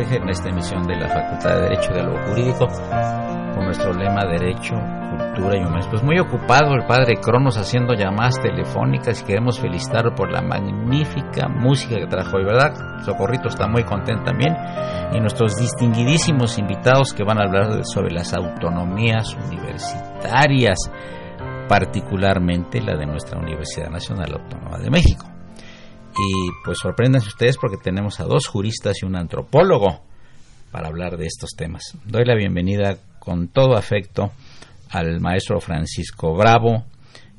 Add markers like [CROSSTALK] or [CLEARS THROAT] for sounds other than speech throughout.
En esta emisión de la Facultad de Derecho de lo Jurídico con nuestro lema Derecho, Cultura y Humanismo. Pues muy ocupado el padre Cronos haciendo llamadas telefónicas y queremos felicitarlo por la magnífica música que trajo hoy, ¿verdad? Socorrito está muy contento también. Y nuestros distinguidísimos invitados que van a hablar sobre las autonomías universitarias, particularmente la de nuestra Universidad Nacional Autónoma de México. Y pues sorpréndanse ustedes porque tenemos a dos juristas y un antropólogo para hablar de estos temas. Doy la bienvenida con todo afecto al maestro Francisco Bravo,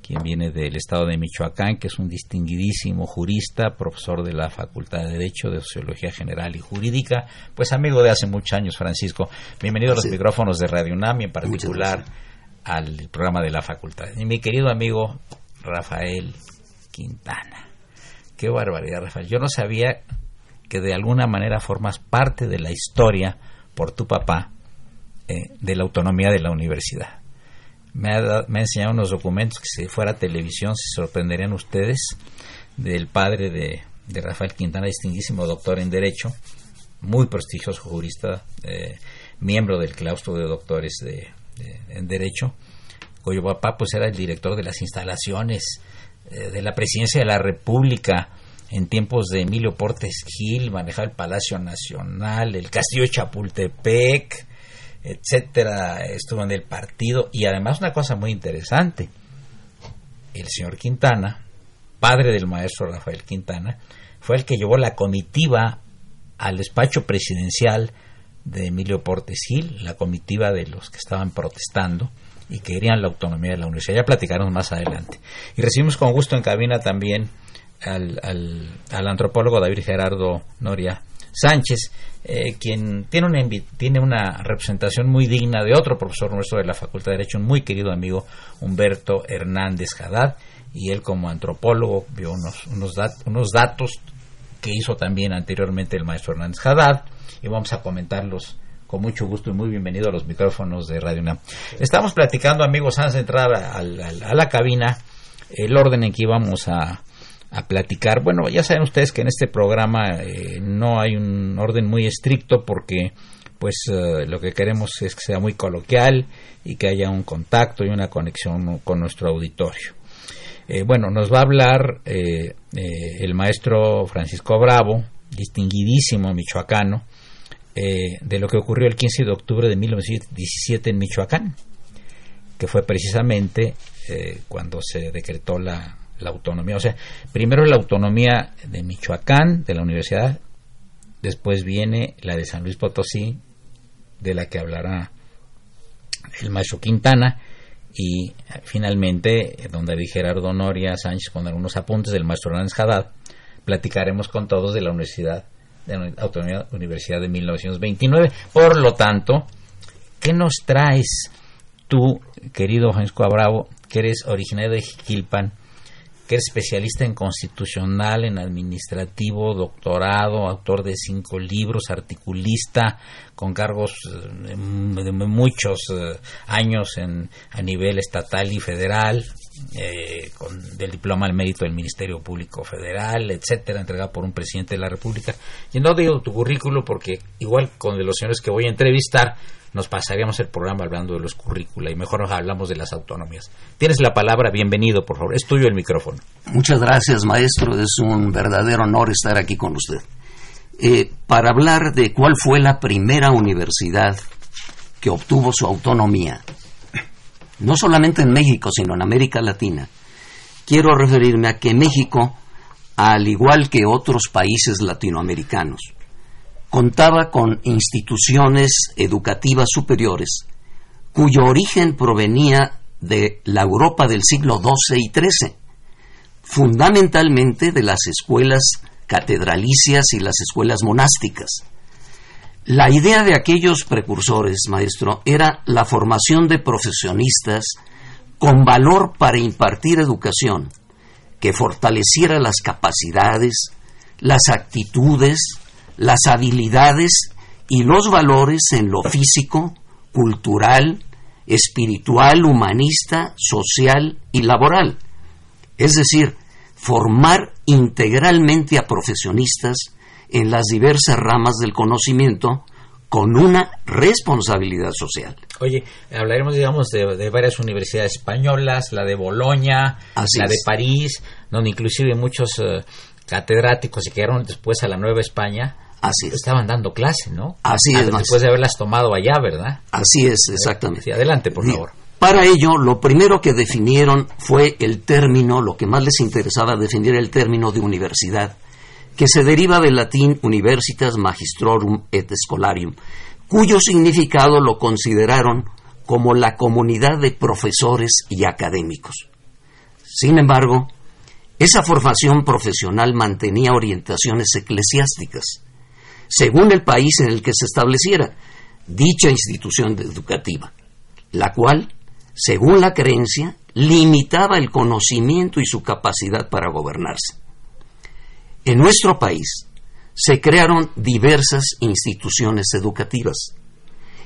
quien viene del estado de Michoacán, que es un distinguidísimo jurista, profesor de la Facultad de Derecho, de Sociología General y Jurídica, pues amigo de hace muchos años, Francisco. Bienvenido a los micrófonos de Radio UNAM y en particular al programa de la Facultad. Y mi querido amigo Rafael Quintana. Qué barbaridad, Rafael. Yo no sabía que de alguna manera formas parte de la historia por tu papá eh, de la autonomía de la universidad. Me ha, enseñado unos documentos que si fuera televisión se sorprenderían ustedes del padre de, Rafael Quintana, distinguísimo doctor en Derecho, muy prestigioso jurista, eh, miembro del claustro de doctores de, en Derecho, cuyo papá pues era el director de las instalaciones de la presidencia de la República en tiempos de Emilio Portes Gil, manejaba el Palacio Nacional, el Castillo de Chapultepec, etcétera, estuvo en el partido. Y además una cosa muy interesante, el señor Quintana, padre del maestro Rafael Quintana, fue el que llevó la comitiva al despacho presidencial de Emilio Portes Gil, la comitiva de los que estaban protestando, y querían la autonomía de la universidad. Ya platicaremos más adelante. Y recibimos con gusto en cabina también al, al, antropólogo David Gerardo Noria Sánchez, eh, quien tiene una, tiene una representación muy digna de otro profesor nuestro de la Facultad de Derecho, un muy querido amigo Humberto Hernández Haddad, y él como antropólogo vio unos, unos, unos datos que hizo también anteriormente el maestro Hernández Haddad, y vamos a comentarlos con mucho gusto y muy bienvenido a los micrófonos de Radio UNAM. Estamos platicando, amigos, antes de entrar a, la cabina, el orden en que íbamos a, platicar. Bueno, ya saben ustedes que en este programa eh, no hay un orden muy estricto porque pues eh, lo que queremos es que sea muy coloquial y que haya un contacto y una conexión con nuestro auditorio. Eh, bueno, nos va a hablar el maestro Francisco Bravo, distinguidísimo michoacano, eh, de lo que ocurrió el 15 de octubre de 1917 en Michoacán, que fue precisamente eh, cuando se decretó la, autonomía. O sea, primero la autonomía de Michoacán, de la universidad, después viene la de San Luis Potosí, de la que hablará el maestro Quintana, y finalmente, donde David Gerardo Noria Sánchez con algunos apuntes del maestro Hernández Haddad, platicaremos con todos de la Universidad de la Autonomía Universidad de 1929. Por lo tanto, ¿qué nos traes tú, querido Francisco Abravo, que eres originario de Jiquilpan, que eres especialista en constitucional, en administrativo, doctorado, autor de cinco libros, articulista, con cargos eh, de muchos eh, años en, a nivel estatal y federal, eh, con, del diploma al mérito del Ministerio Público Federal, etcétera, entregado por un presidente de la República. Y no digo tu currículo porque, igual con los señores que voy a entrevistar, nos pasaríamos el programa hablando de los currícula y mejor nos hablamos de las autonomías. Tienes la palabra, bienvenido, por favor. Es tuyo el micrófono. Muchas gracias, maestro. Es un verdadero honor estar aquí con usted. Eh, para hablar de cuál fue la primera universidad que obtuvo su autonomía, no solamente en México, sino en América Latina, quiero referirme a que México, al igual que otros países latinoamericanos, contaba con instituciones educativas superiores cuyo origen provenía de la Europa del siglo XII y XIII, fundamentalmente de las escuelas catedralicias y las escuelas monásticas. La idea de aquellos precursores, maestro, era la formación de profesionistas con valor para impartir educación, que fortaleciera las capacidades, las actitudes, las habilidades y los valores en lo físico, cultural, espiritual, humanista, social y laboral. Es decir, formar integralmente a profesionistas en las diversas ramas del conocimiento con una responsabilidad social. Oye, hablaremos, digamos, de, varias universidades españolas, la de Boloña, la de París, donde inclusive muchos eh, catedráticos se quedaron después a la Nueva España Así Estaban dando clase, ¿no? Así es. Después de haberlas tomado allá, ¿verdad? Así es, exactamente. adelante, por favor. Para ello, lo primero que definieron fue el término, lo que más les interesaba definir el término de universidad, que se deriva del latín universitas magistrorum et scholarium, cuyo significado lo consideraron como la comunidad de profesores y académicos. Sin embargo, esa formación profesional mantenía orientaciones eclesiásticas según el país en el que se estableciera dicha institución educativa, la cual, según la creencia, limitaba el conocimiento y su capacidad para gobernarse. En nuestro país se crearon diversas instituciones educativas.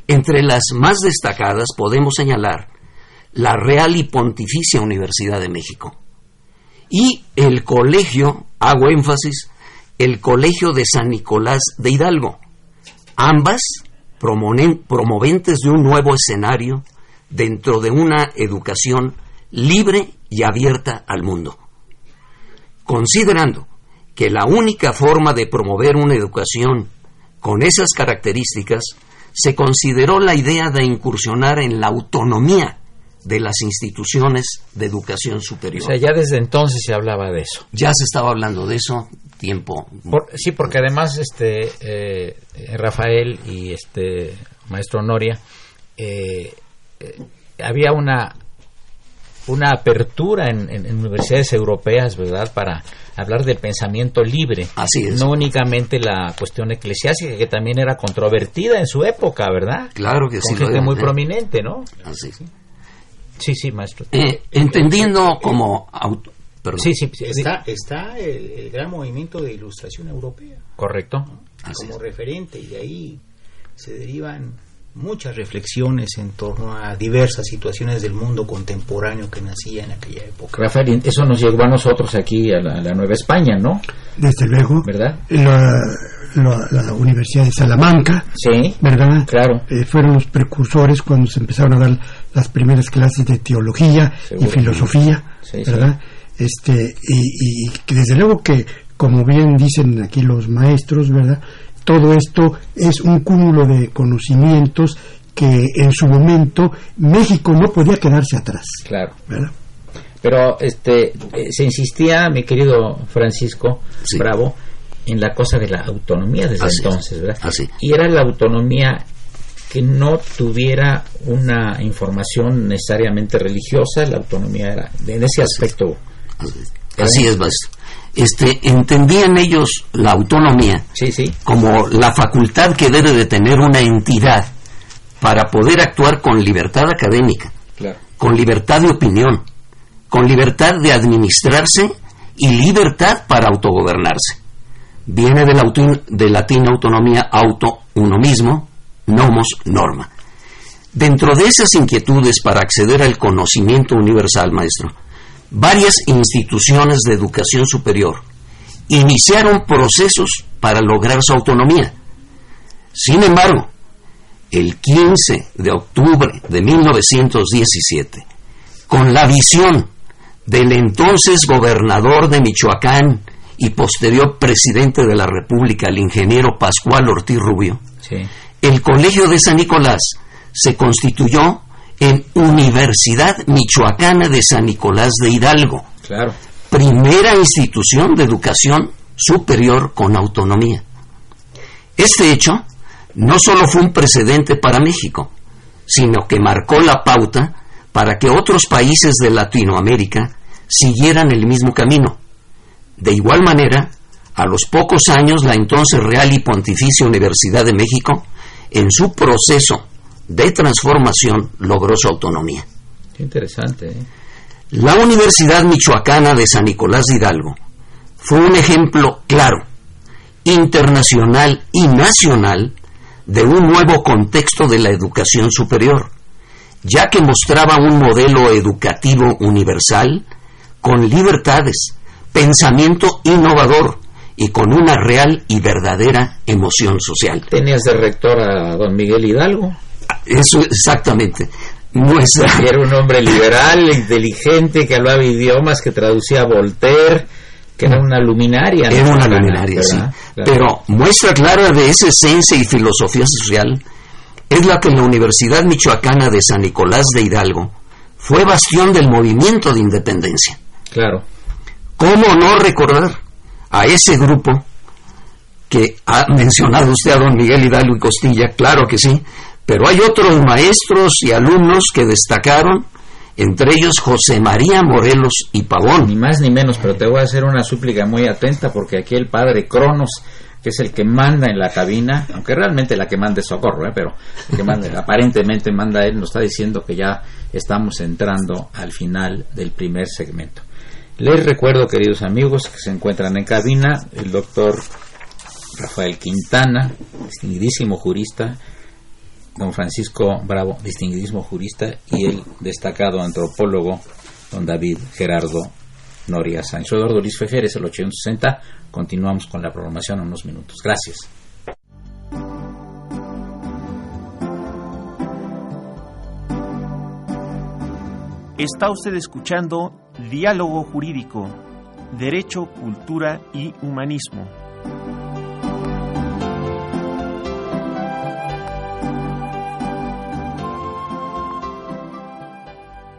Entre las más destacadas podemos señalar la Real y Pontificia Universidad de México y el colegio, hago énfasis, el Colegio de San Nicolás de Hidalgo, ambas promoventes de un nuevo escenario dentro de una educación libre y abierta al mundo. Considerando que la única forma de promover una educación con esas características, se consideró la idea de incursionar en la autonomía de las instituciones de educación superior. O sea, ya desde entonces se hablaba de eso. Ya se estaba hablando de eso tiempo. sí, porque además este eh, Rafael y este maestro Noria eh, eh, había una una apertura en, universidades europeas, ¿verdad?, para hablar del pensamiento libre. Así es. No únicamente la cuestión eclesiástica, que también era controvertida en su época, ¿verdad? Claro que sí. Gente muy prominente, ¿no? Así. Sí, sí, maestro. entendiendo como Sí, sí, Está, está el, gran movimiento de ilustración europea. Correcto. Como referente, y de ahí se derivan muchas reflexiones en torno a diversas situaciones del mundo contemporáneo que nacía en aquella época. Rafael, eso nos llegó a nosotros aquí a la, Nueva España, ¿no? Desde luego. ¿Verdad? La, Universidad de Salamanca, sí, ¿verdad? Claro. Eh, fueron los precursores cuando se empezaron a dar las primeras clases de teología y filosofía, ¿verdad? Este y, y desde luego que como bien dicen aquí los maestros verdad todo esto es un cúmulo de conocimientos que en su momento México no podía quedarse atrás claro. ¿verdad? pero este eh, se insistía mi querido Francisco Bravo en la cosa de la autonomía desde entonces verdad Así. y era la autonomía que no tuviera una información necesariamente religiosa, la autonomía era en ese aspecto Así es, maestro. Este, entendían ellos la autonomía como la facultad que debe de tener una entidad para poder actuar con libertad académica, con libertad de opinión, con libertad de administrarse y libertad para autogobernarse. Viene del, de latín autonomía auto, uno mismo, nomos, norma. Dentro de esas inquietudes para acceder al conocimiento universal, maestro, varias instituciones de educación superior iniciaron procesos para lograr su autonomía. Sin embargo, el 15 de octubre de 1917, con la visión del entonces gobernador de Michoacán y posterior presidente de la República, el ingeniero Pascual Ortiz Rubio, el Colegio de San Nicolás se constituyó en Universidad Michoacana de San Nicolás de Hidalgo, primera institución de educación superior con autonomía. Este hecho no solo fue un precedente para México, sino que marcó la pauta para que otros países de Latinoamérica siguieran el mismo camino. De igual manera, a los pocos años, la entonces Real y Pontificia Universidad de México, en su proceso de transformación, logró su autonomía. interesante. ¿eh? La Universidad Michoacana de San Nicolás de Hidalgo fue un ejemplo claro, internacional y nacional, de un nuevo contexto de la educación superior, ya que mostraba un modelo educativo universal con libertades, pensamiento innovador y con una real y verdadera emoción social. ¿Tenías de rector a don Miguel Hidalgo? Eso exactamente. Era [LAUGHS] un hombre liberal, inteligente, que hablaba idiomas, que traducía a Voltaire, que era una luminaria. Era una luminaria, sí. Pero muestra clara de esa esencia y filosofía social es la que en la Universidad Michoacana de San Nicolás de Hidalgo fue bastión del movimiento de independencia. Claro. ¿Cómo no recordar a ese grupo que ha mencionado usted a don Miguel Hidalgo y Costilla? Claro que sí, pero hay otros maestros y alumnos que destacaron, entre ellos José María Morelos y Pavón. Ni más ni menos, pero te voy a hacer una súplica muy atenta porque aquí el padre Cronos, que es el que manda en la cabina, aunque realmente la que manda es Socorro, ¿eh? pero el que manda, [LAUGHS] aparentemente manda él, nos está diciendo que ya estamos entrando al final del primer segmento. Les recuerdo, queridos amigos, que se encuentran en cabina el doctor Rafael Quintana, distinguidísimo jurista, don Francisco Bravo, distinguidísimo jurista, y el destacado antropólogo, don David Gerardo Noria Sánchez. Eduardo Luis Fejeres, el 860. Continuamos con la programación en unos minutos. Gracias. Está usted escuchando Diálogo Jurídico, Derecho, Cultura y Humanismo.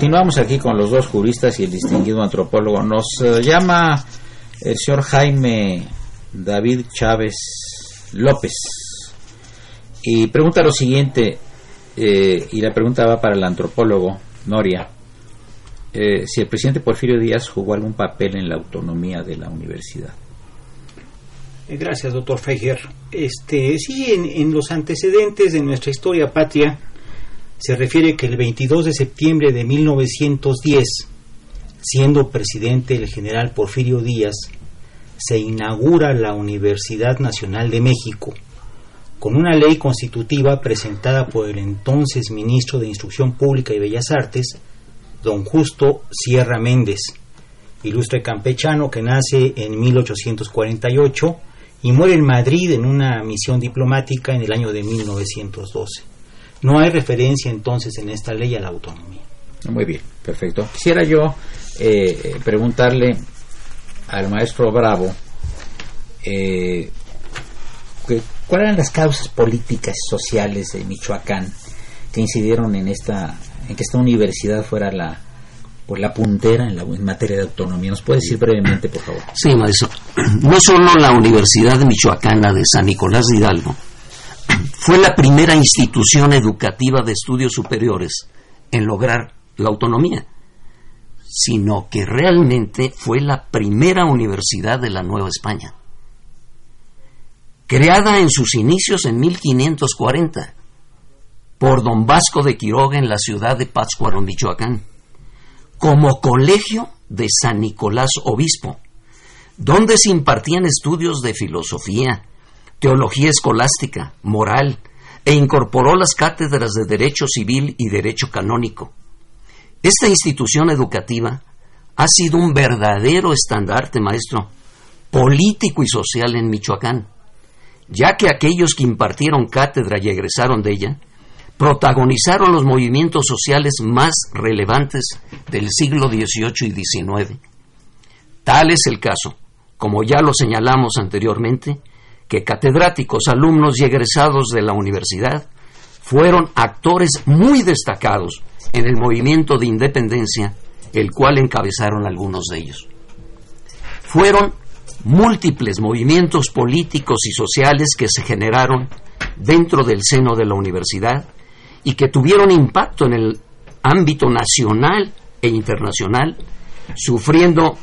Continuamos aquí con los dos juristas y el distinguido antropólogo. Nos eh, llama el señor Jaime David Chávez López y pregunta lo siguiente, eh, y la pregunta va para el antropólogo Noria, eh, si el presidente Porfirio Díaz jugó algún papel en la autonomía de la universidad. Gracias, doctor Feijer. Este, sí, en los antecedentes de nuestra historia patria, se refiere que el 22 de septiembre de 1910, siendo presidente el general Porfirio Díaz, se inaugura la Universidad Nacional de México, con una ley constitutiva presentada por el entonces ministro de Instrucción Pública y Bellas Artes, don Justo Sierra Méndez, ilustre campechano que nace en 1848 y muere en Madrid en una misión diplomática en el año de 1912. No hay referencia entonces en esta ley a la autonomía. Muy bien, perfecto. Quisiera yo eh, preguntarle al maestro Bravo eh, cuáles eran las causas políticas y sociales de Michoacán que incidieron en esta en que esta universidad fuera la pues la puntera en, la, en materia de autonomía. ¿Nos puede decir brevemente, por favor? Sí, maestro. [CLEARS THROAT] No solo la Universidad Michoacana de San Nicolás de Hidalgo fue la primera institución educativa de estudios superiores en lograr la autonomía, sino que realmente fue la primera universidad de la Nueva España. Creada en sus inicios en 1540 por don Vasco de Quiroga en la ciudad de Pátzcuaro, Michoacán, como colegio de San Nicolás Obispo, donde se impartían estudios de filosofía, teología escolástica, moral, e incorporó las cátedras de Derecho Civil y Derecho Canónico. Esta institución educativa ha sido un verdadero estandarte, maestro, político y social en Michoacán, ya que aquellos que impartieron cátedra y egresaron de ella protagonizaron los movimientos sociales más relevantes del siglo XVIII y XIX. Tal es el caso, como ya lo señalamos anteriormente, que catedráticos, alumnos y egresados de la universidad fueron actores muy destacados en el movimiento de independencia, el cual encabezaron algunos de ellos. Fueron múltiples movimientos políticos y sociales que se generaron dentro del seno de la universidad y que tuvieron impacto en el ámbito nacional e internacional, sufriendo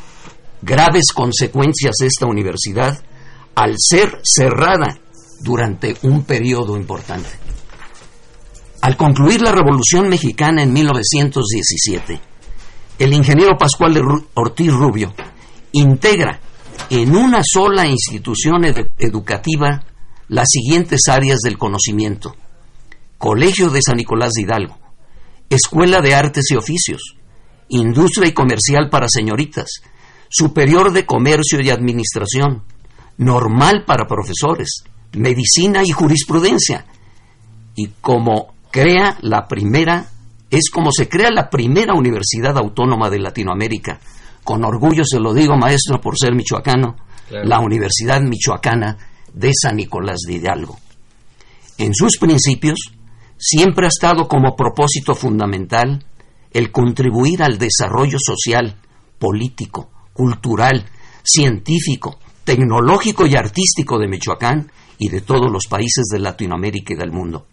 graves consecuencias esta universidad al ser cerrada durante un periodo importante. Al concluir la Revolución Mexicana en 1917, el ingeniero Pascual Ortiz Rubio integra en una sola institución educativa las siguientes áreas del conocimiento. Colegio de San Nicolás de Hidalgo, Escuela de Artes y Oficios, Industria y Comercial para Señoritas, Superior de Comercio y Administración, normal para profesores, medicina y jurisprudencia. Y como crea la primera, es como se crea la primera universidad autónoma de Latinoamérica. Con orgullo se lo digo, maestro, por ser michoacano, la Universidad Michoacana de San Nicolás de Hidalgo. En sus principios, siempre ha estado como propósito fundamental el contribuir al desarrollo social, político, cultural, científico, tecnológico y artístico de Michoacán y de todos los países de Latinoamérica y del mundo.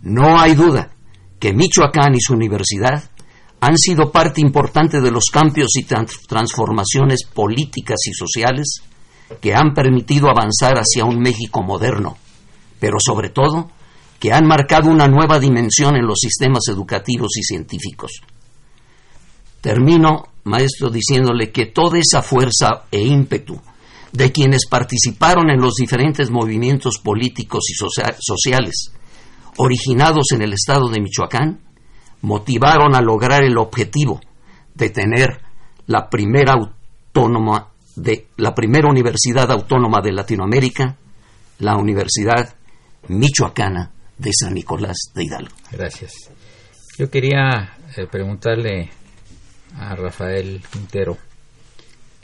No hay duda que Michoacán y su universidad han sido parte importante de los cambios y transformaciones políticas y sociales que han permitido avanzar hacia un México moderno, pero sobre todo que han marcado una nueva dimensión en los sistemas educativos y científicos. Termino, maestro, diciéndole que toda esa fuerza e ímpetu de quienes participaron en los diferentes movimientos políticos y sociales originados en el estado de Michoacán motivaron a lograr el objetivo de tener la primera autónoma de la primera universidad autónoma de Latinoamérica, la Universidad Michoacana de San Nicolás de Hidalgo. Gracias. Yo quería eh, preguntarle a Rafael Quintero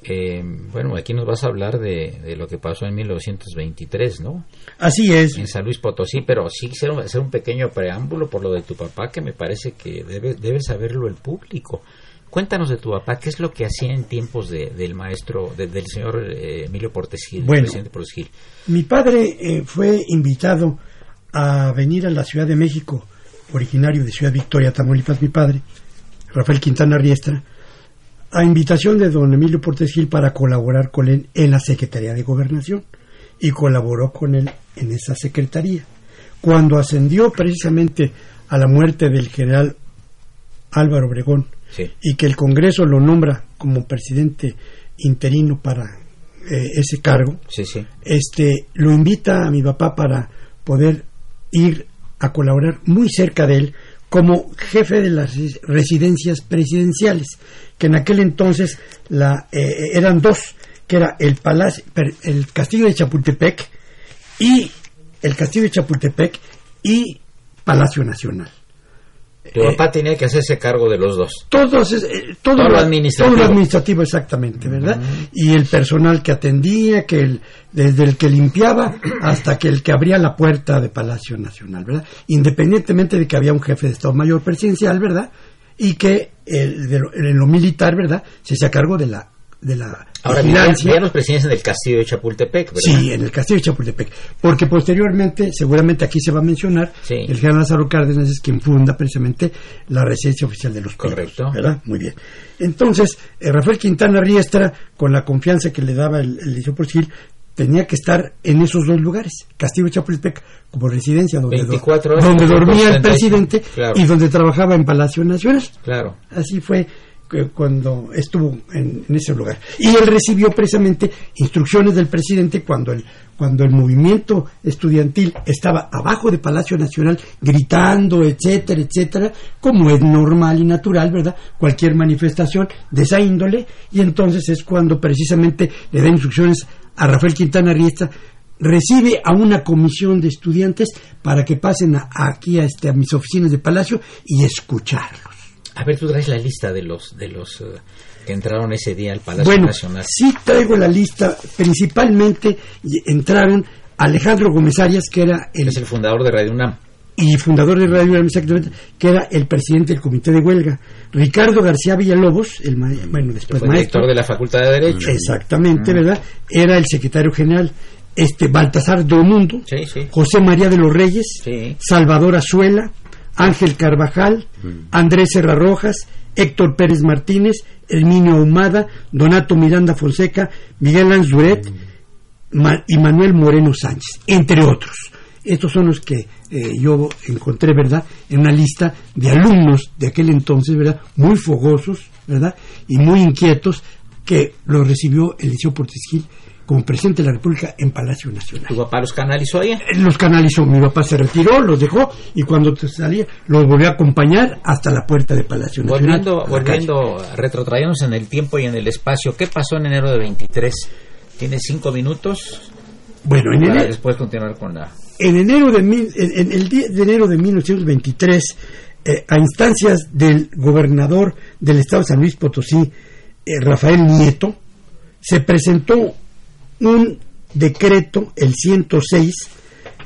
eh, bueno, aquí nos vas a hablar de, lo que pasó en 1923, ¿no? Así es. En San Luis Potosí, pero sí quisiera hacer un pequeño preámbulo por lo de tu papá, que me parece que debe, debe saberlo el público. Cuéntanos de tu papá, ¿qué es lo que hacía en tiempos del maestro, del señor eh, Emilio Portes Gil, bueno, presidente Portes Gil? Mi padre eh, fue invitado a venir a la Ciudad de México, originario de Ciudad Victoria, Tamaulipas, mi padre, Rafael Quintana Riestra, a invitación de don Emilio Portes Gil para colaborar con él en la Secretaría de Gobernación. Y colaboró con él en esa secretaría. Cuando ascendió precisamente a la muerte del general Álvaro Obregón. Y que el Congreso lo nombra como presidente interino para eh, ese cargo, este lo invita a mi papá para poder ir a colaborar muy cerca de él como jefe de las residencias presidenciales, que en aquel entonces la, eh, eran dos, que era el palacio, el castillo de Chapultepec y el castillo de Chapultepec y Palacio Nacional. Tu papá tenía que hacerse cargo de los dos. Todos, eh, todo, lo administrativo. exactamente, ¿verdad? Y el personal que atendía, que el, desde el que limpiaba hasta que el que abría la puerta de Palacio Nacional, ¿verdad? Independientemente de que había un jefe de Estado Mayor presidencial, ¿verdad? Y que el, de lo, en lo militar, ¿verdad? Se hacía cargo de la de la Ahora, vigilancia. vivían los presidentes en el castillo de Chapultepec, ¿verdad? Sí, en el castillo de Chapultepec. Porque posteriormente, seguramente aquí se va a mencionar, Sí. el general Lázaro Cárdenas es quien funda precisamente la residencia oficial de los Pinos, Correcto. ¿Verdad? Muy bien. Entonces, eh, Rafael Quintana Riestra, con la confianza que le daba el, el liceo por civil, tenía que estar en esos dos lugares, Castillo de Chapultepec como residencia donde, do- 24 horas, donde dormía el 35, presidente claro. y donde trabajaba en Palacio Nacional. Claro. Así fue cuando estuvo en, en ese lugar. Y él recibió precisamente instrucciones del presidente cuando el, cuando el movimiento estudiantil estaba abajo de Palacio Nacional gritando, etcétera, etcétera, como es normal y natural, ¿verdad? Cualquier manifestación de esa índole. Y entonces es cuando precisamente le da instrucciones a Rafael Quintana Riestra recibe a una comisión de estudiantes para que pasen a- aquí a, este, a mis oficinas de Palacio y escucharlos. A ver, tú traes la lista de los de los eh, que entraron ese día al Palacio Bueno, Nacional. sí traigo la lista. Principalmente y- entraron Alejandro Gómez Arias, que era el, Es el fundador de Radio UNAM. y fundador de Radio UNAM, exactamente, que era el presidente del comité de huelga. Ricardo García Villalobos, el ma- bueno después director de la Facultad de Derecho. exactamente, Mm. ¿verdad? Era el secretario general. Este Baltasar Domundo, Sí, sí. José María de los Reyes, Sí. Salvador Azuela, Ángel Carvajal, Andrés Serra Rojas, Héctor Pérez Martínez, Herminio Ahumada, Donato Miranda Fonseca, Miguel Anzuret Ma- y Manuel Moreno Sánchez, entre otros. Estos son los que eh, yo encontré, ¿verdad?, en una lista de alumnos de aquel entonces, ¿verdad?, muy fogosos, ¿verdad?, y muy inquietos, que los recibió el Liceo Portisquil como presidente de la República en Palacio Nacional Tu papá los canalizó ahí. los canalizó. Mi papá se retiró, los dejó y cuando salía los volvió a acompañar hasta la puerta de Palacio Nacional. Volviendo, volviendo, retrotrayéndonos en el tiempo y en el espacio. ¿Qué pasó en enero de 23? ¿Tienes cinco minutos Bueno, en enero, después continuar con la... en enero de mil- en, en el 10 de enero de 1923, eh, a instancias del gobernador del estado de San Luis Potosí, eh, Rafael Nieto, se presentó un decreto, el 106,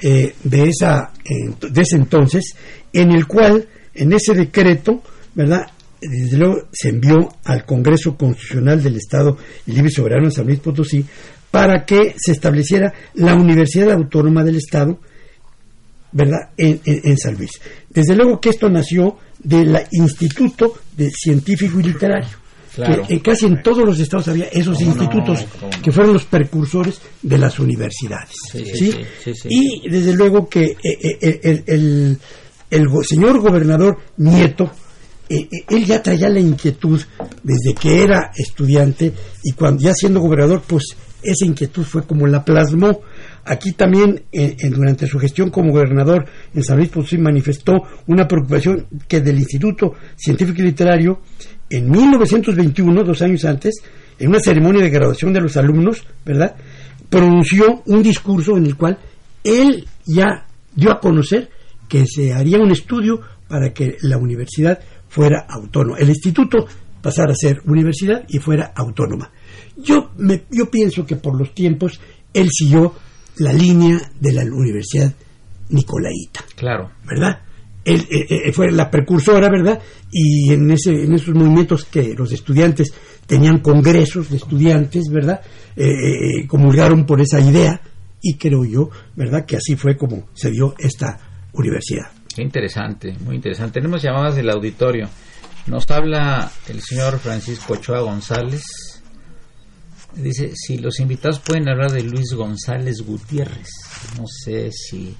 eh, de, esa, eh, de ese entonces, en el cual, en ese decreto, ¿verdad? Desde luego se envió al Congreso Constitucional del Estado Libre y Soberano de San Luis Potosí para que se estableciera la Universidad Autónoma del Estado, ¿verdad?, en, en- San Luis. Desde luego que esto nació del Instituto de Científico y Literario. Claro. Que en casi en todos los estados había esos institutos que fueron los precursores de las universidades. Y desde luego que eh, eh, el, el- el señor gobernador Nieto, eh, eh, él ya traía la inquietud desde que era estudiante y cuando ya siendo gobernador, pues esa inquietud fue como la plasmó. Aquí también, eh, en- durante su gestión como gobernador en San Luis Potosí, manifestó una preocupación que del Instituto Científico y Literario, en 1921, dos años antes, en una ceremonia de graduación de los alumnos, ¿verdad? Pronunció un discurso en el cual él ya dio a conocer que se haría un estudio para que la universidad fuera autónoma. El instituto pasara a ser universidad y fuera autónoma. Yo, me, yo pienso que por los tiempos él siguió la línea de la Universidad Nicolaita. Claro. ¿verdad? Él eh, eh, fue la precursora, ¿verdad? Y en, ese, en esos movimientos que los estudiantes tenían congresos de estudiantes, ¿verdad? Eh, eh, comulgaron por esa idea y creo yo, ¿verdad? Que así fue como se dio esta universidad. Qué interesante, muy interesante. Tenemos llamadas del auditorio. Nos habla el señor Francisco Ochoa González. Dice, si los invitados pueden hablar de Luis González Gutiérrez. No sé si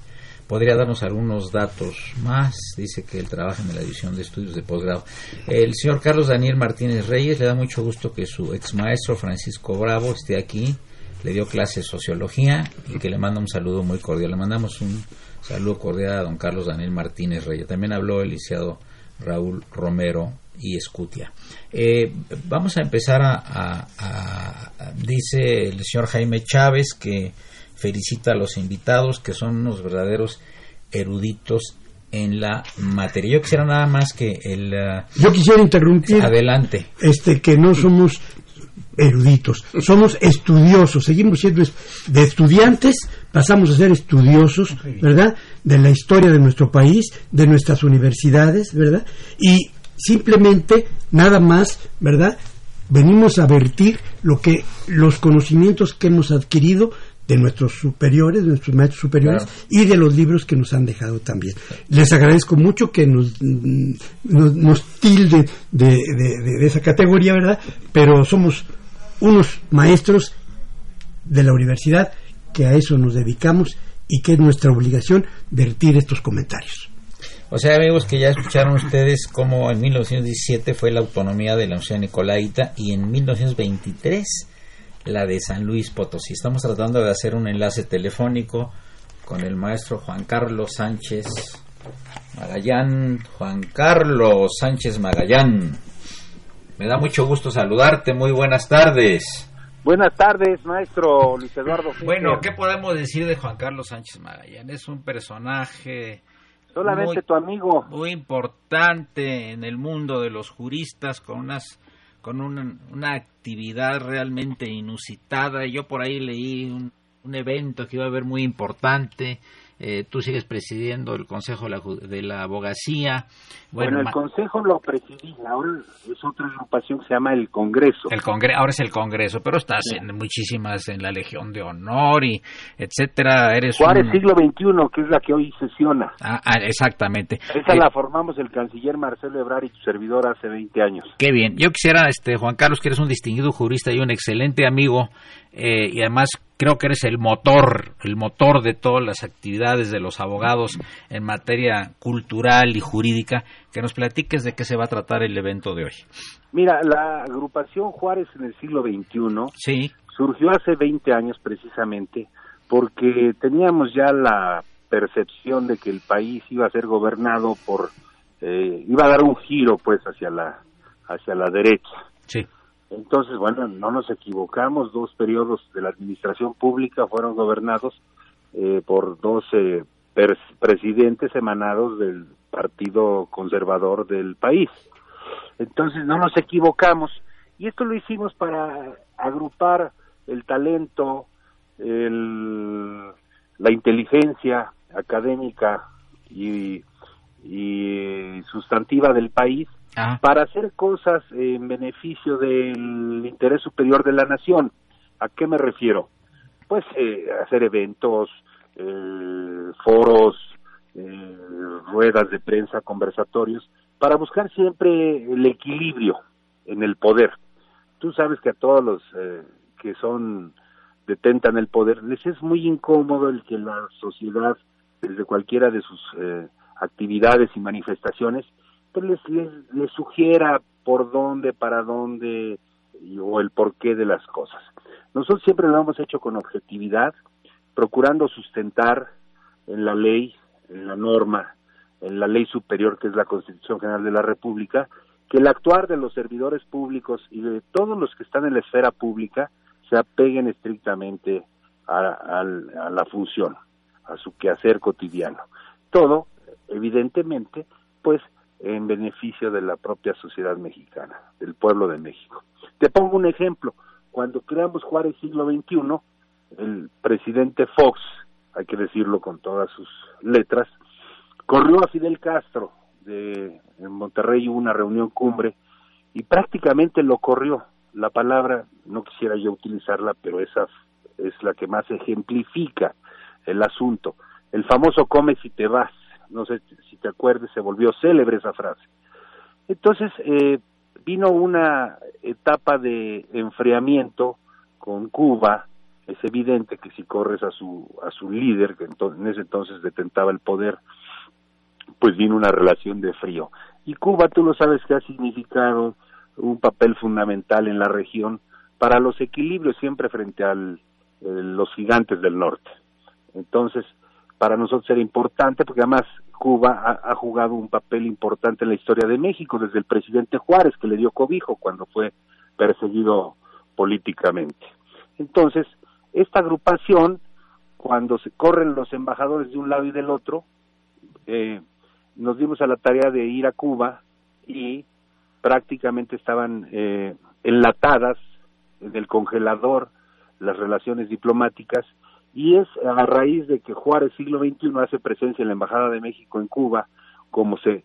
podría darnos algunos datos más. Dice que él trabaja en la división de estudios de posgrado. El señor Carlos Daniel Martínez Reyes le da mucho gusto que su ex maestro Francisco Bravo esté aquí. Le dio clase de sociología y que le manda un saludo muy cordial. Le mandamos un saludo cordial a don Carlos Daniel Martínez Reyes. También habló el licenciado Raúl Romero y Escutia. Eh, vamos a empezar a- dice el señor Jaime Chávez que felicita a los invitados que son unos verdaderos eruditos en la materia. Yo quisiera nada más que el ah, Yo quisiera interrumpir adelante. este que no somos eruditos, somos estudiosos, seguimos siendo de estudiantes, pasamos a ser estudiosos, ¿verdad? De la historia de nuestro país, de nuestras universidades, ¿verdad? Y simplemente nada más, ¿verdad? Venimos a vertir lo que los conocimientos que hemos adquirido de nuestros superiores, de nuestros maestros superiores y de los libros que nos han dejado también. Les agradezco mucho que nos, nos, tilden de, de, esa categoría, ¿verdad? Pero somos unos maestros de la universidad que a eso nos dedicamos y que es nuestra obligación vertir estos comentarios. O sea, amigos, que ya escucharon ustedes cómo en 1917 fue la autonomía de la Universidad Nicolaita y en 1923 la de San Luis Potosí. Estamos tratando de hacer un enlace telefónico con el maestro Juan Carlos Sánchez Magallán. Juan Carlos Sánchez Magallán. Me da mucho gusto saludarte. Muy buenas tardes. Buenas tardes, maestro Luis Eduardo. Bueno, ¿qué podemos decir de Juan Carlos Sánchez Magallán? Es un personaje solamente tu amigo muy importante en el mundo de los juristas con unas con una, actividad realmente inusitada. Yo por ahí leí un, un evento que iba a haber muy importante eh, tú sigues presidiendo el Consejo de la, Abogacía. Bueno, el Consejo lo presidí, ahora es otra agrupación que se llama el Congreso. El Congreso, ahora es el Congreso, pero estás en muchísimas, en la Legión de Honor y etcétera. Eres Juárez siglo XXI, que es la que hoy sesiona. Ah, ah exactamente. Esa la formamos el canciller Marcelo Ebrard y tu servidor hace 20 años. Qué bien. Yo quisiera, este Juan Carlos, que eres un distinguido jurista y un excelente amigo, eh, y además creo que eres el motor, el motor de todas las actividades de los abogados en materia cultural y jurídica, que nos platiques de qué se va a tratar el evento de hoy. Mira, la agrupación Juárez en el siglo XXI sí. surgió hace 20 años precisamente porque teníamos ya la percepción de que el país iba a ser gobernado por, eh, iba a dar un giro pues hacia la, hacia la derecha. Sí. Entonces, bueno, no nos equivocamos, dos periodos de la administración pública fueron gobernados eh, por dos presidentes emanados del Partido Conservador del país. Entonces, no nos equivocamos y esto lo hicimos para agrupar el talento, el, la inteligencia académica y, y sustantiva del país para hacer cosas en beneficio del interés superior de la nación. ¿A qué me refiero? Pues eh, hacer eventos, eh, foros, eh, ruedas de prensa, conversatorios, para buscar siempre el equilibrio en el poder. Tú sabes que a todos los que son detentan el poder les es muy incómodo el que la sociedad desde cualquiera de sus actividades y manifestaciones pues les, les, sugiera por dónde, para dónde o el porqué de las cosas. Nosotros siempre lo hemos hecho con objetividad, procurando sustentar en la ley, en la norma, en la ley superior que es la Constitución General de la República, que el actuar de los servidores públicos y de todos los que están en la esfera pública se apeguen estrictamente a, a la función, a su quehacer cotidiano. Todo, evidentemente, pues en beneficio de la propia sociedad mexicana, del pueblo de México. Te pongo un ejemplo. Cuando creamos Juárez siglo XXI, el presidente Fox, hay que decirlo con todas sus letras, corrió a Fidel Castro de en Monterrey una reunión cumbre y prácticamente lo corrió. La palabra no quisiera yo utilizarla, pero esa es la que más ejemplifica el asunto. El famoso come si te vas no sé si te acuerdas, se volvió célebre esa frase. Entonces, eh, vino una etapa de enfriamiento con Cuba, es evidente que si corres a su, a su líder, que en ese entonces detentaba el poder, pues vino una relación de frío. Y Cuba, tú lo sabes que ha significado un papel fundamental en la región para los equilibrios siempre frente a los gigantes del norte. Entonces, para nosotros era importante porque además Cuba ha, jugado un papel importante en la historia de México desde el presidente Juárez que le dio cobijo cuando fue perseguido políticamente. Entonces, esta agrupación, cuando se corren los embajadores de un lado y del otro, eh, nos dimos a la tarea de ir a Cuba y prácticamente estaban eh, enlatadas en el congelador las relaciones diplomáticas y es a raíz de que Juárez siglo XXI hace presencia en la Embajada de México en Cuba, como se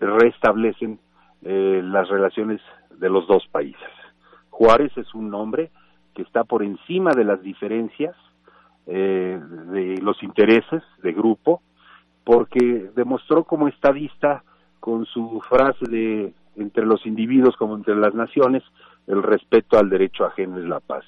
restablecen eh, las relaciones de los dos países. Juárez es un nombre que está por encima de las diferencias, eh, de los intereses de grupo, porque demostró como estadista con su frase de entre los individuos como entre las naciones, el respeto al derecho ajeno es la paz.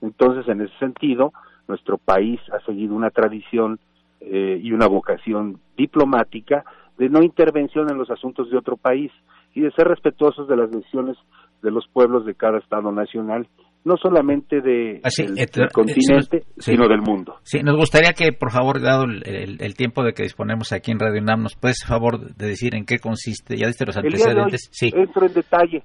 Entonces, en ese sentido, nuestro país ha seguido una tradición eh, y una vocación diplomática de no intervención en los asuntos de otro país y de ser respetuosos de las decisiones de los pueblos de cada Estado nacional no solamente de, ah, del, eh, continente, sino del mundo. Sí, nos gustaría que, por favor, dado el, tiempo de que disponemos aquí en Radio UNAM, nos puedes, favor, de decir en qué consiste, ya diste los antecedentes. sí. Entro en detalle.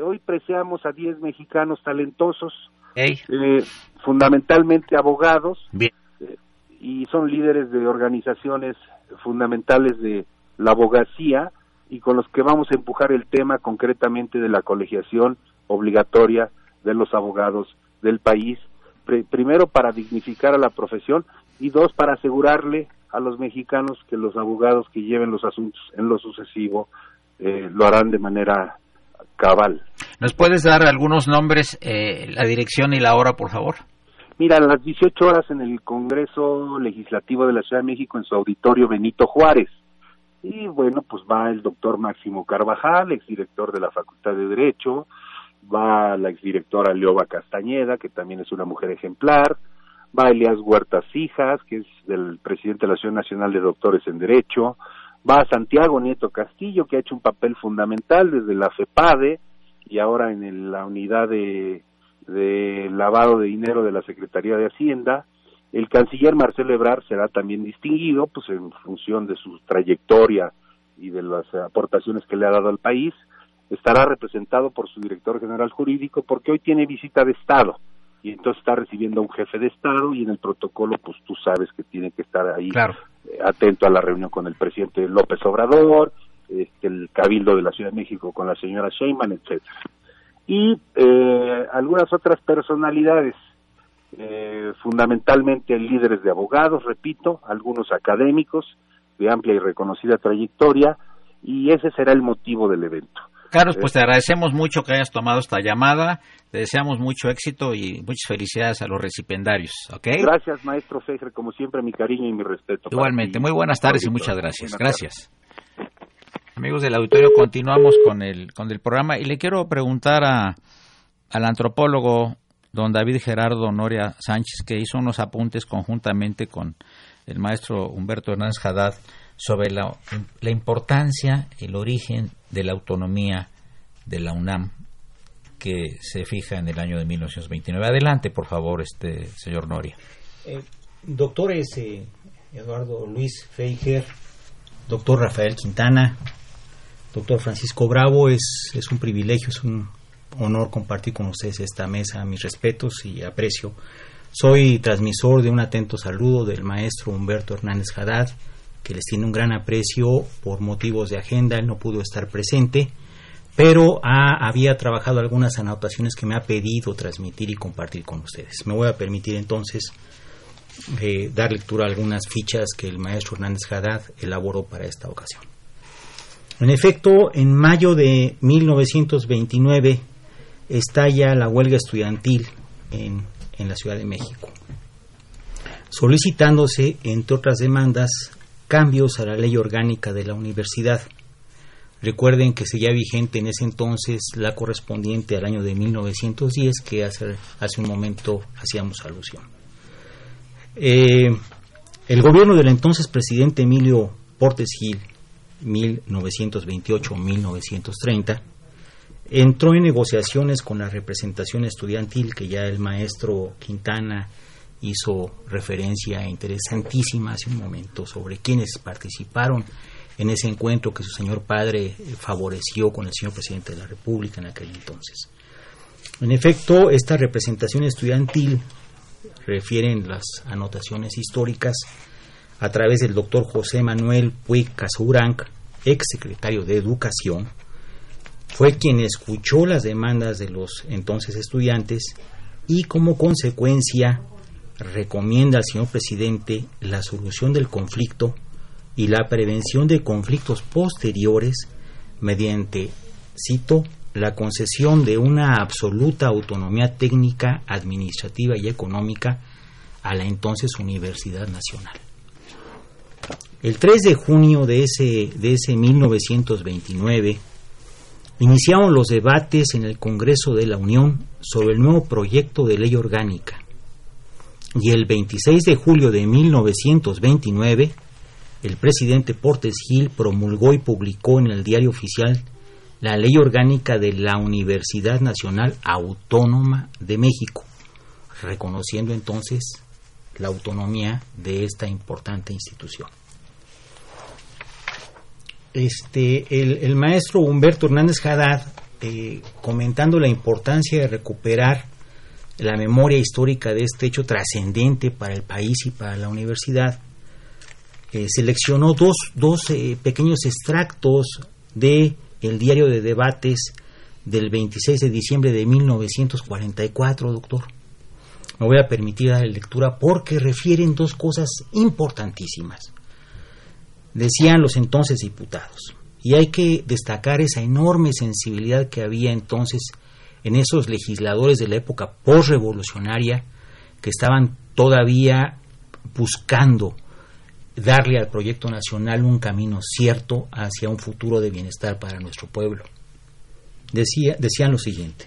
Hoy preciamos a 10 mexicanos talentosos, eh, fundamentalmente abogados, Bien. Eh, y son líderes de organizaciones fundamentales de la abogacía y con los que vamos a empujar el tema concretamente de la colegiación obligatoria de los abogados del país, primero para dignificar a la profesión y dos para asegurarle a los mexicanos que los abogados que lleven los asuntos en lo sucesivo eh, lo harán de manera cabal. ¿Nos puedes dar algunos nombres, eh, la dirección y la hora, por favor? Mira, a las 18 horas en el Congreso Legislativo de la Ciudad de México, en su auditorio Benito Juárez. Y bueno, pues va el doctor Máximo Carvajal, exdirector de la Facultad de Derecho, va la exdirectora Leoba Castañeda, que también es una mujer ejemplar, va Elias Huertas Hijas, que es del presidente de la Asociación Nacional de Doctores en Derecho, va Santiago Nieto Castillo, que ha hecho un papel fundamental desde la FEPADE y ahora en la unidad de, de lavado de dinero de la Secretaría de Hacienda, el canciller Marcelo Ebrard será también distinguido, pues en función de su trayectoria y de las aportaciones que le ha dado al país, estará representado por su director general jurídico porque hoy tiene visita de Estado y entonces está recibiendo a un jefe de Estado y en el protocolo pues tú sabes que tiene que estar ahí eh, atento a la reunión con el presidente López Obrador, este, el cabildo de la Ciudad de México con la señora Sheinman, etcétera y eh, algunas otras personalidades eh, fundamentalmente líderes de abogados, repito, algunos académicos de amplia y reconocida trayectoria y ese será el motivo del evento. Carlos, pues te agradecemos mucho que hayas tomado esta llamada, te deseamos mucho éxito y muchas felicidades a los recipiendarios, ¿ok? Gracias, maestro Fejer, como siempre, mi cariño y mi respeto. Igualmente, muy buenas tardes y muchas gracias. Gracias. Amigos del auditorio, continuamos con el, con el programa y le quiero preguntar a, al antropólogo don David Gerardo Noria Sánchez, que hizo unos apuntes conjuntamente con el maestro Humberto Hernández Haddad sobre la, la importancia, el origen de la autonomía de la UNAM que se fija en el año de 1929. Adelante, por favor, este señor Noria. Eh, doctores eh, Eduardo Luis Feijer, doctor Rafael Quintana, doctor Francisco Bravo, es, es un privilegio, es un honor compartir con ustedes esta mesa, mis respetos y aprecio. Soy transmisor de un atento saludo del maestro Humberto Hernández Haddad, que les tiene un gran aprecio por motivos de agenda, él no pudo estar presente, pero había trabajado algunas anotaciones que me ha pedido transmitir y compartir con ustedes. Me voy a permitir entonces eh, dar lectura a algunas fichas que el maestro Hernández Haddad elaboró para esta ocasión. En efecto, en mayo de 1929 estalla la huelga estudiantil en, en la Ciudad de México, solicitándose, entre otras demandas, cambios a la ley orgánica de la universidad. Recuerden que seguía vigente en ese entonces la correspondiente al año de 1910 que hace, hace un momento hacíamos alusión. Eh, el gobierno del entonces presidente Emilio Portes Gil, 1928-1930, entró en negociaciones con la representación estudiantil que ya el maestro Quintana hizo referencia interesantísima hace un momento sobre quienes participaron en ese encuentro que su señor padre favoreció con el señor presidente de la República en aquel entonces. En efecto, esta representación estudiantil refieren las anotaciones históricas a través del doctor José Manuel Puig Casuranc, ex secretario de Educación, fue quien escuchó las demandas de los entonces estudiantes y como consecuencia recomienda al señor presidente la solución del conflicto y la prevención de conflictos posteriores mediante cito, la concesión de una absoluta autonomía técnica, administrativa y económica a la entonces Universidad Nacional. El 3 de junio de ese, de ese 1929 iniciaron los debates en el Congreso de la Unión sobre el nuevo proyecto de ley orgánica y el 26 de julio de 1929 el presidente Portes Gil promulgó y publicó en el diario oficial la ley orgánica de la Universidad Nacional Autónoma de México, reconociendo entonces la autonomía de esta importante institución. Este, el, maestro Humberto Hernández Haddad, eh, comentando la importancia de recuperar la memoria histórica de este hecho trascendente para el país y para la universidad, eh, seleccionó dos, dos eh, pequeños extractos de el diario de debates del 26 de diciembre de 1944, doctor. Me voy a permitir dar lectura porque refieren dos cosas importantísimas. Decían los entonces diputados, y hay que destacar esa enorme sensibilidad que había entonces en esos legisladores de la época postrevolucionaria que estaban todavía buscando darle al proyecto nacional un camino cierto hacia un futuro de bienestar para nuestro pueblo. Decía, decían lo siguiente,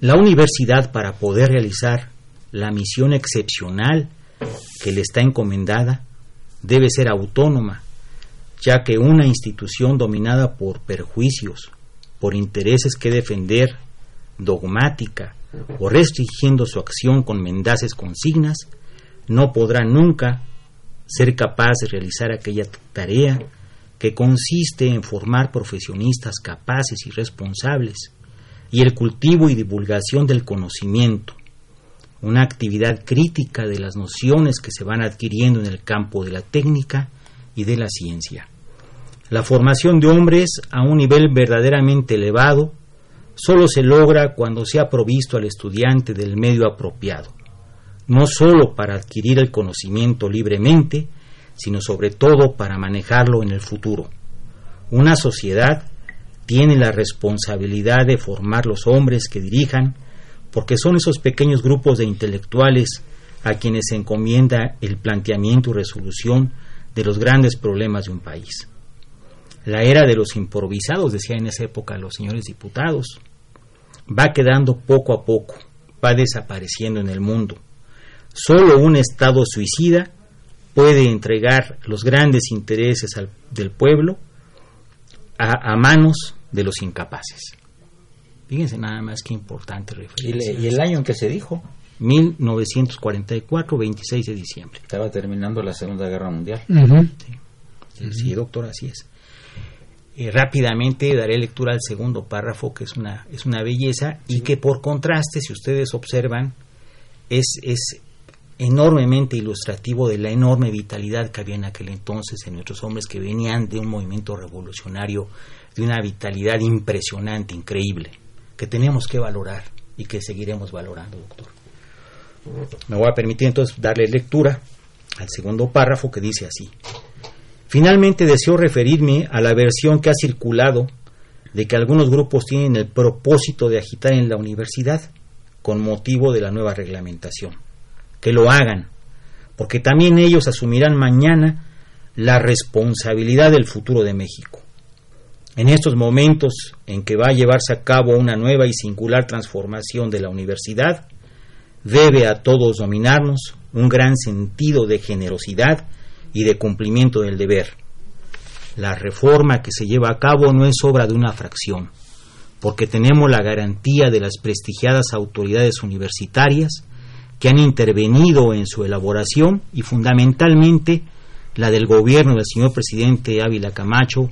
la universidad para poder realizar la misión excepcional que le está encomendada debe ser autónoma, ya que una institución dominada por perjuicios, por intereses que defender, dogmática o restringiendo su acción con mendaces consignas, no podrá nunca ser capaz de realizar aquella tarea que consiste en formar profesionistas capaces y responsables, y el cultivo y divulgación del conocimiento, una actividad crítica de las nociones que se van adquiriendo en el campo de la técnica y de la ciencia. La formación de hombres a un nivel verdaderamente elevado solo se logra cuando se ha provisto al estudiante del medio apropiado, no sólo para adquirir el conocimiento libremente, sino sobre todo para manejarlo en el futuro. Una sociedad tiene la responsabilidad de formar los hombres que dirijan, porque son esos pequeños grupos de intelectuales a quienes se encomienda el planteamiento y resolución de los grandes problemas de un país. La era de los improvisados, decía en esa época los señores diputados, va quedando poco a poco, va desapareciendo en el mundo. Solo un Estado suicida puede entregar los grandes intereses del pueblo a, manos de los incapaces. Fíjense nada más que importante referencia. ¿Y, el año en que se dijo? 1944, 26 de diciembre. Estaba terminando la Segunda Guerra Mundial. sí. doctor, así es. Eh, rápidamente daré lectura al segundo párrafo, que es una, es una belleza, y que por contraste, si ustedes observan, es, es enormemente ilustrativo de la enorme vitalidad que había en aquel entonces en nuestros hombres que venían de un movimiento revolucionario, de una vitalidad impresionante, increíble, que tenemos que valorar y que seguiremos valorando, doctor. Me voy a permitir entonces darle lectura al segundo párrafo que dice así. Finalmente deseo referirme a la versión que ha circulado de que algunos grupos tienen el propósito de agitar en la universidad con motivo de la nueva reglamentación. Que lo hagan, porque también ellos asumirán mañana la responsabilidad del futuro de México. En estos momentos en que va a llevarse a cabo una nueva y singular transformación de la universidad, debe a todos dominarnos un gran sentido de generosidad y de cumplimiento del deber. La reforma que se lleva a cabo no es obra de una fracción, porque tenemos la garantía de las prestigiadas autoridades universitarias que han intervenido en su elaboración y fundamentalmente la del gobierno del señor presidente Ávila Camacho,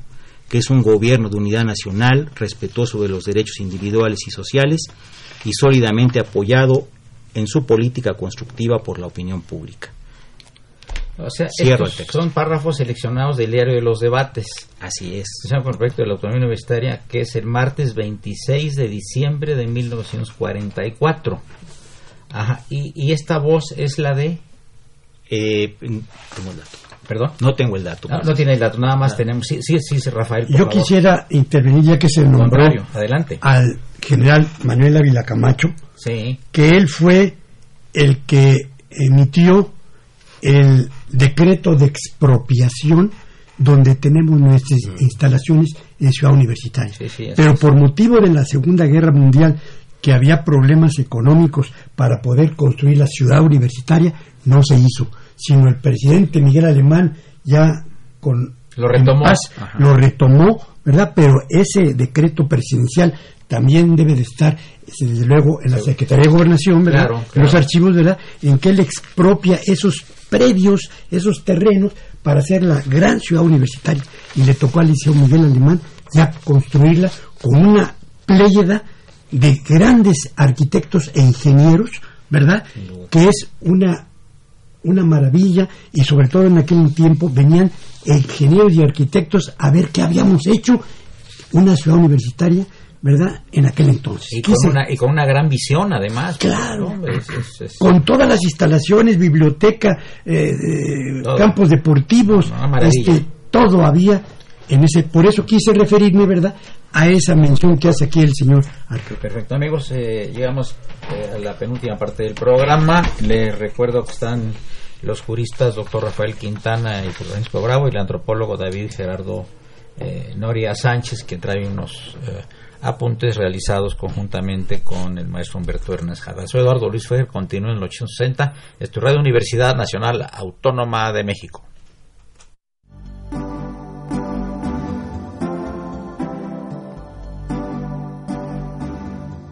que es un gobierno de unidad nacional, respetuoso de los derechos individuales y sociales y sólidamente apoyado en su política constructiva por la opinión pública. O sea, son párrafos seleccionados del diario de los debates. Así es. Con respecto de la autonomía universitaria, que es el martes 26 de diciembre de 1944. Ajá. Y, esta voz es la de. Eh, Perdón. No tengo el dato. No, tiene el dato, nada más tenemos. Sí, sí, sí, Rafael. Yo quisiera intervenir ya que se nombró adelante. al general Manuel Ávila Camacho, sí. que él fue el que emitió el decreto de expropiación donde tenemos nuestras instalaciones en Ciudad Universitaria. Pero por motivo de la Segunda Guerra Mundial, que había problemas económicos para poder construir la ciudad universitaria, no se hizo, sino el presidente Miguel Alemán ya con lo retomó, lo retomó, ¿verdad? Pero ese decreto presidencial también debe de estar desde luego en la Secretaría de Gobernación, ¿verdad? En los archivos, ¿verdad? En que él expropia esos predios, esos terrenos para hacer la gran ciudad universitaria. Y le tocó al Liceo Miguel Alemán ya construirla con una pléyada de grandes arquitectos e ingenieros, ¿verdad? Que es una, una maravilla y sobre todo en aquel tiempo venían ingenieros y arquitectos a ver qué habíamos hecho una ciudad universitaria ¿verdad? En aquel entonces. Y con, una, y con una gran visión, además. Claro. Con todas las instalaciones, biblioteca, eh, eh, campos deportivos, este, todo había en ese. Por eso quise referirme, ¿verdad? A esa mención que hace aquí el señor Perfecto, amigos. Eh, llegamos a la penúltima parte del programa. Les recuerdo que están los juristas, doctor Rafael Quintana y Francisco Bravo, y el antropólogo David Gerardo Noria Sánchez, que trae unos apuntes realizados conjuntamente con el maestro Humberto Ernest Jara. Soy Eduardo Luis Fejer, continúo en el 860, esto Radio Universidad Nacional Autónoma de México.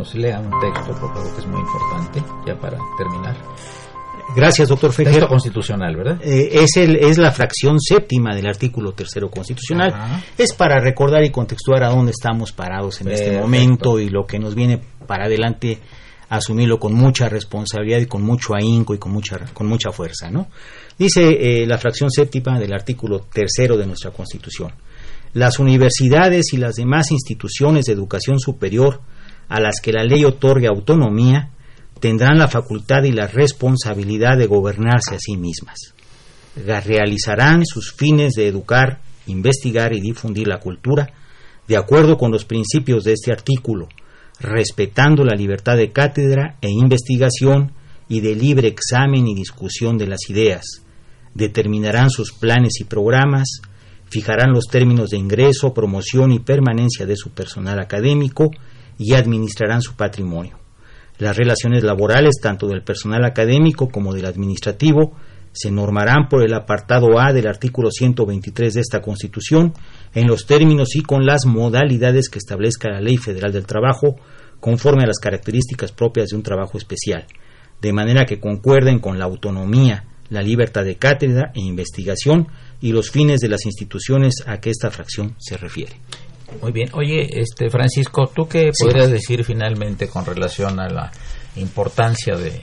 Nos lea un texto, por favor, que es muy importante, ya para terminar. Gracias, doctor Fejer. Texto constitucional, ¿verdad? Eh, es, el, es la fracción séptima del artículo tercero constitucional. Es para recordar y contextuar a dónde estamos parados en este momento y lo que nos viene para adelante, asumirlo con mucha responsabilidad y con mucho ahínco y con mucha, con mucha fuerza, ¿no? Dice eh, la fracción séptima del artículo tercero de nuestra Constitución las universidades y las demás instituciones de educación superior a las que la ley otorgue autonomía tendrán la facultad y la responsabilidad de gobernarse a sí mismas. Realizarán sus fines de educar, investigar y difundir la cultura de acuerdo con los principios de este artículo, respetando la libertad de cátedra e investigación y de libre examen y discusión de las ideas. Determinarán sus planes y programas, fijarán los términos de ingreso, promoción y permanencia de su personal académico y administrarán su patrimonio. Las relaciones laborales, tanto del personal académico como del administrativo, se normarán por el apartado A del artículo 123 de esta Constitución en los términos y con las modalidades que establezca la Ley Federal del Trabajo conforme a las características propias de un trabajo especial, de manera que concuerden con la autonomía, la libertad de cátedra e investigación y los fines de las instituciones a que esta fracción se refiere. Muy bien. Oye, este Francisco, ¿tú qué podrías decir finalmente con relación a la importancia de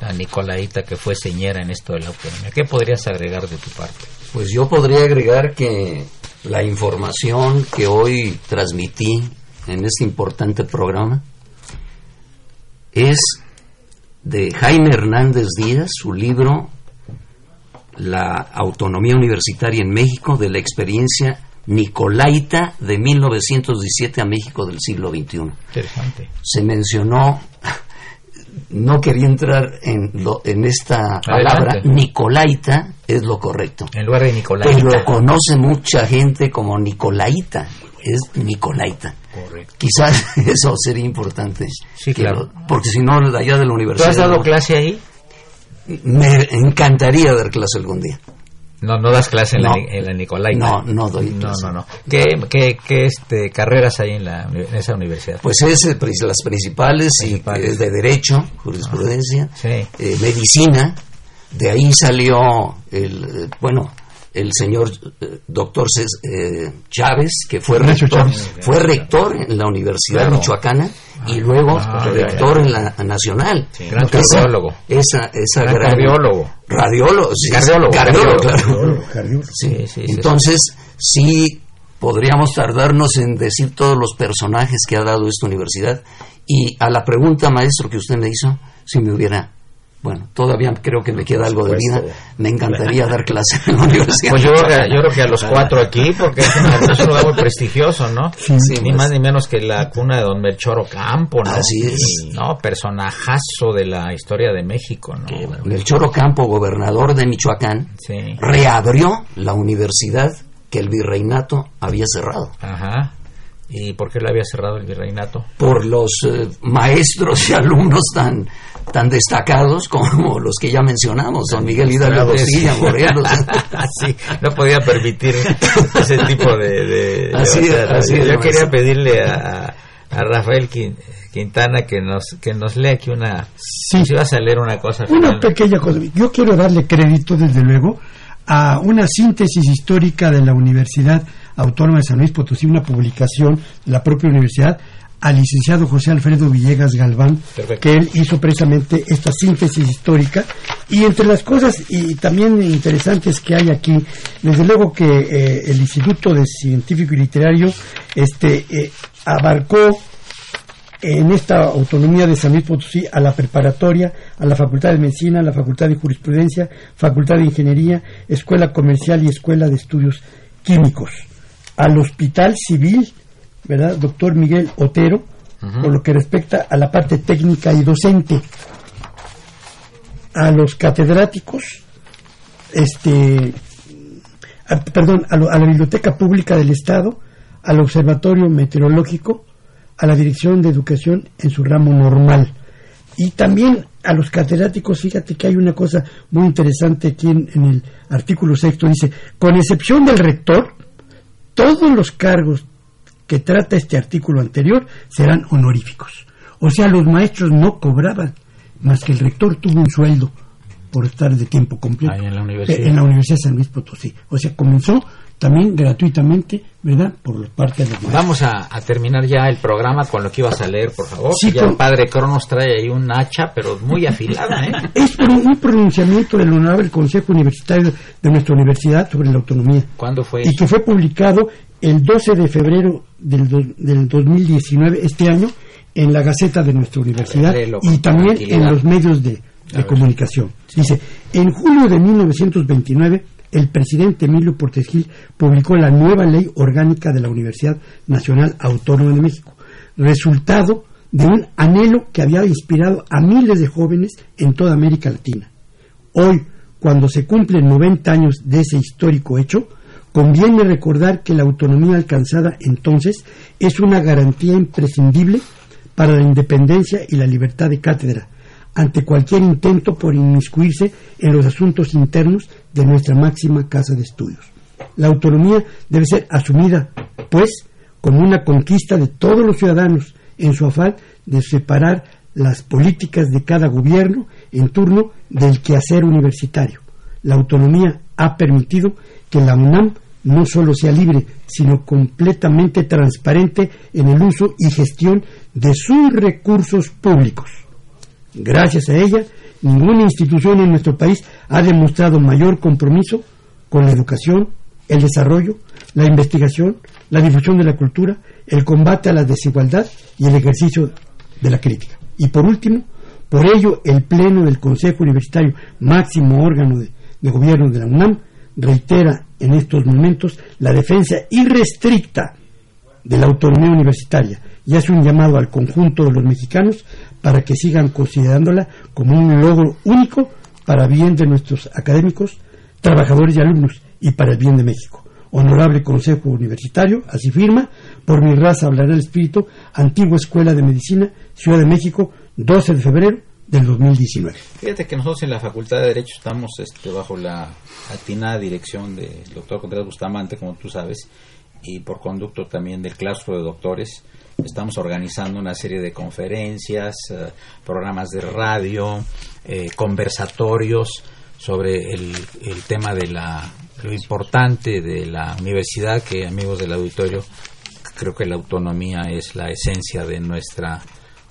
la Nicolaita que fue señera en esto de la autonomía? ¿Qué podrías agregar de tu parte? Pues yo podría agregar que la información que hoy transmití en este importante programa es de Jaime Hernández Díaz, su libro La autonomía universitaria en México, de la experiencia Nicolaita de 1917 a México del siglo XXI. Interesante. Se mencionó, no quería entrar en, en esta palabra, Nicolaita es lo correcto. En lugar de Nicolaita. Pero lo conoce mucha gente como Nicolaita, es Nicolaita. Correcto. Quizás [LAUGHS] eso sería importante. Sí, claro. porque si no, allá de la universidad. ¿Tú has dado clase ahí? Me encantaría dar clase algún día. No, no das clase en, la, en Nicolaita. No, no doy No, no, no. ¿Qué, qué, qué este, carreras hay en, la, en esa universidad? Pues es eh, las principales, Y, de Derecho, Jurisprudencia, eh, Medicina. De ahí salió el, bueno, el señor eh, doctor eh, Chávez, que fue rector, fue rector en la Universidad Michoacana y luego ah, rector en la Nacional. gran cardiólogo. Esa, esa gran, cardiólogo. Radiólogo. cardiólogo, claro. Entonces, sí podríamos tardarnos en decir todos los personajes que ha dado esta universidad. Y a la pregunta, maestro, que usted me hizo, si me hubiera bueno, todavía creo que me queda algo de vida. Me encantaría dar clase en la universidad. Pues yo, creo que a los [LAUGHS] cuatro aquí, porque es, un lugar muy prestigioso, ¿no? ni más ni menos que la cuna de don Melchor Ocampo, ¿no? Así es. ¿no? Personajazo de la historia de México, ¿no? Melchor Ocampo, gobernador de Michoacán, reabrió la universidad que el virreinato había cerrado. Ajá. ¿Y por qué lo había cerrado el virreinato? Por los eh, maestros y alumnos tan tan destacados como los que ya mencionamos, don Miguel Hidalgo Silla, Morelos. [LAUGHS] sí, no podía permitir ese tipo de... así, yo quería pedirle a, a Rafael Quintana que nos que nos lea aquí una... Sí. Si vas a leer una cosa. Una pequeña cosa. Yo quiero darle crédito, desde luego, a una síntesis histórica de la Universidad Autónoma de San Luis Potosí, una publicación de la propia universidad, al licenciado José Alfredo Villegas Galván, que él hizo precisamente esta síntesis histórica. Y entre las cosas y también interesantes que hay aquí, desde luego que eh, el Instituto de Científico y Literario este, eh, abarcó en esta autonomía de San Luis Potosí a la preparatoria, a la Facultad de Medicina, a la Facultad de Jurisprudencia, Facultad de Ingeniería, Escuela Comercial y Escuela de Estudios Químicos, al Hospital Civil ¿verdad? Doctor Miguel Otero, por lo que respecta a la parte técnica y docente. A los catedráticos, este, perdón, a, la Biblioteca Pública del Estado, al Observatorio Meteorológico, a la Dirección de Educación en su ramo normal. Y también a los catedráticos, fíjate que hay una cosa muy interesante aquí en, en el artículo sexto, dice, con excepción del rector, todos los cargos que trata este artículo anterior serán honoríficos. O sea, los maestros no cobraban, más que el rector tuvo un sueldo por estar de tiempo completo en, la universidad. en la Universidad de San Luis Potosí. O sea, comenzó también gratuitamente, ¿verdad? Por parte de los Vamos a, terminar ya el programa con lo que ibas a leer, por favor. Sí, ya el padre Cronos trae ahí un hacha, pero muy afilada, ¿eh? [LAUGHS] Es un pronunciamiento del Honorable Consejo Universitario de nuestra universidad sobre la autonomía. ¿Cuándo fue? Y que fue publicado el 12 de febrero del, del 2019, este año, en la Gaceta de nuestra universidad y también en los medios de, comunicación. Dice, en julio de 1929, el presidente Emilio Portes Gil publicó la nueva ley orgánica de la Universidad Nacional Autónoma de México, resultado de un anhelo que había inspirado a miles de jóvenes en toda América Latina. Hoy, cuando se cumplen 90 años de ese histórico hecho, Conviene recordar que la autonomía alcanzada entonces es una garantía imprescindible para la independencia y la libertad de cátedra, ante cualquier intento por inmiscuirse en los asuntos internos de nuestra máxima casa de estudios. La autonomía debe ser asumida, pues, como una conquista de todos los ciudadanos en su afán de separar las políticas de cada gobierno en turno del quehacer universitario. La autonomía ha permitido que la UNAM no solo sea libre, sino completamente transparente en el uso y gestión de sus recursos públicos. Gracias a ella, ninguna institución en nuestro país ha demostrado mayor compromiso con la educación, el desarrollo, la investigación, la difusión de la cultura, el combate a la desigualdad y el ejercicio de la crítica. Y por último, por ello, el Pleno del Consejo Universitario, máximo órgano de, de gobierno de la UNAM, reitera en estos momentos la defensa irrestricta de la autonomía universitaria y hace un llamado al conjunto de los mexicanos para que sigan considerándola como un logro único para bien de nuestros académicos, trabajadores y alumnos y para el bien de México. Honorable Consejo Universitario, así firma, por mi raza hablará el espíritu, Antigua Escuela de Medicina, Ciudad de México, 12 de febrero del 2019. Fíjate que nosotros en la Facultad de Derecho estamos este, bajo la atinada dirección del doctor Contreras Bustamante, como tú sabes, y por conducto también del claustro de doctores. Estamos organizando una serie de conferencias, eh, programas de radio, eh, conversatorios sobre el, el tema de la, lo importante de la universidad, que amigos del auditorio, creo que la autonomía es la esencia de nuestra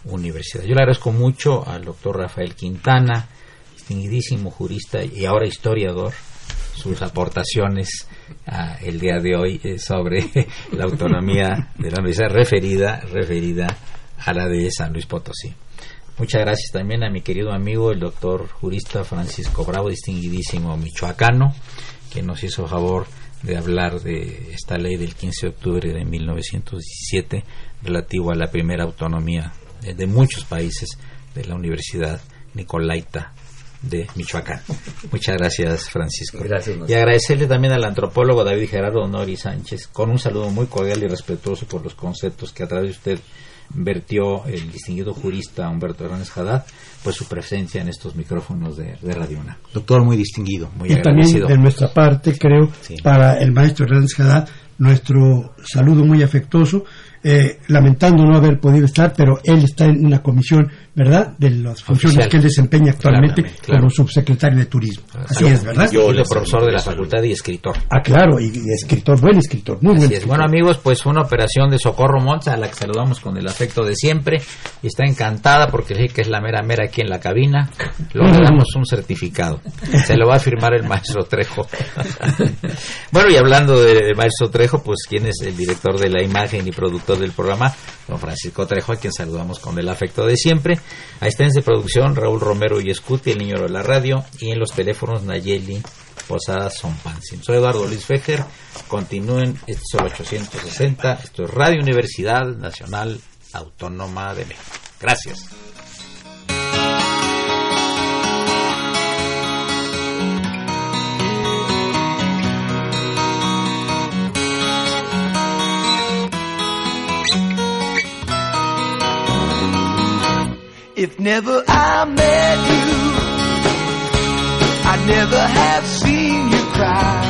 universidad. Yo le agradezco mucho al doctor Rafael Quintana, distinguidísimo jurista y ahora historiador, sus aportaciones ah, el día de hoy eh, sobre [LAUGHS] la autonomía de la universidad referida, referida a la de San Luis Potosí. Muchas gracias también a mi querido amigo, el doctor jurista Francisco Bravo, distinguidísimo michoacano, que nos hizo favor de hablar de esta ley del 15 de octubre de 1917 relativo a la primera autonomía de muchos países de la Universidad Nicolaita de Michoacán. Muchas gracias, Francisco. Y agradecerle también al antropólogo David Gerardo Honori Sánchez, con un saludo muy cordial y respetuoso por los conceptos que a través de usted vertió el distinguido jurista Humberto Hernández Haddad, pues su presencia en estos micrófonos de, Radio Una. Doctor, muy distinguido, muy y también de nuestra parte, creo, para el maestro Hernández Haddad, nuestro saludo muy afectuoso eh, lamentando no haber podido estar, pero él está en una comisión, ¿verdad?, de las funciones que él desempeña actualmente como subsecretario de Turismo. Así es, ¿verdad? Yo, soy profesor de la facultad y escritor. Ah, claro, y, escritor, buen escritor, muy buen Bueno, amigos, pues una operación de Socorro Monza, a la que saludamos con el afecto de siempre, y está encantada porque sí que es la mera mera aquí en la cabina. Le damos un certificado. Se lo va a firmar el maestro Trejo. [LAUGHS] bueno, y hablando de maestro Trejo, pues, ¿quién es el director de la imagen y productor del programa, don Francisco Trejo, a quien saludamos con el afecto de siempre. Asistencia de producción, Raúl Romero y Escuti, el niño de la radio, y en los teléfonos Nayeli Posada Pansin. Soy Eduardo Luis Fejer. Continúen, este es el 860. Esto es Radio Universidad Nacional Autónoma de México. Gracias. If never I met you, I'd never have seen you cry.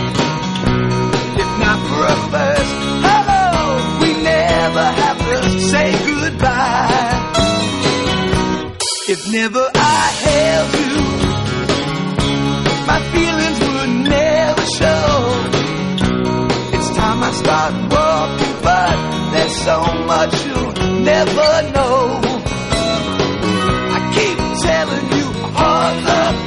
If not for a first hello, we never have to say goodbye. If never I held you, my feelings would never show. It's time I start walking, but there's so much you'll never know Love.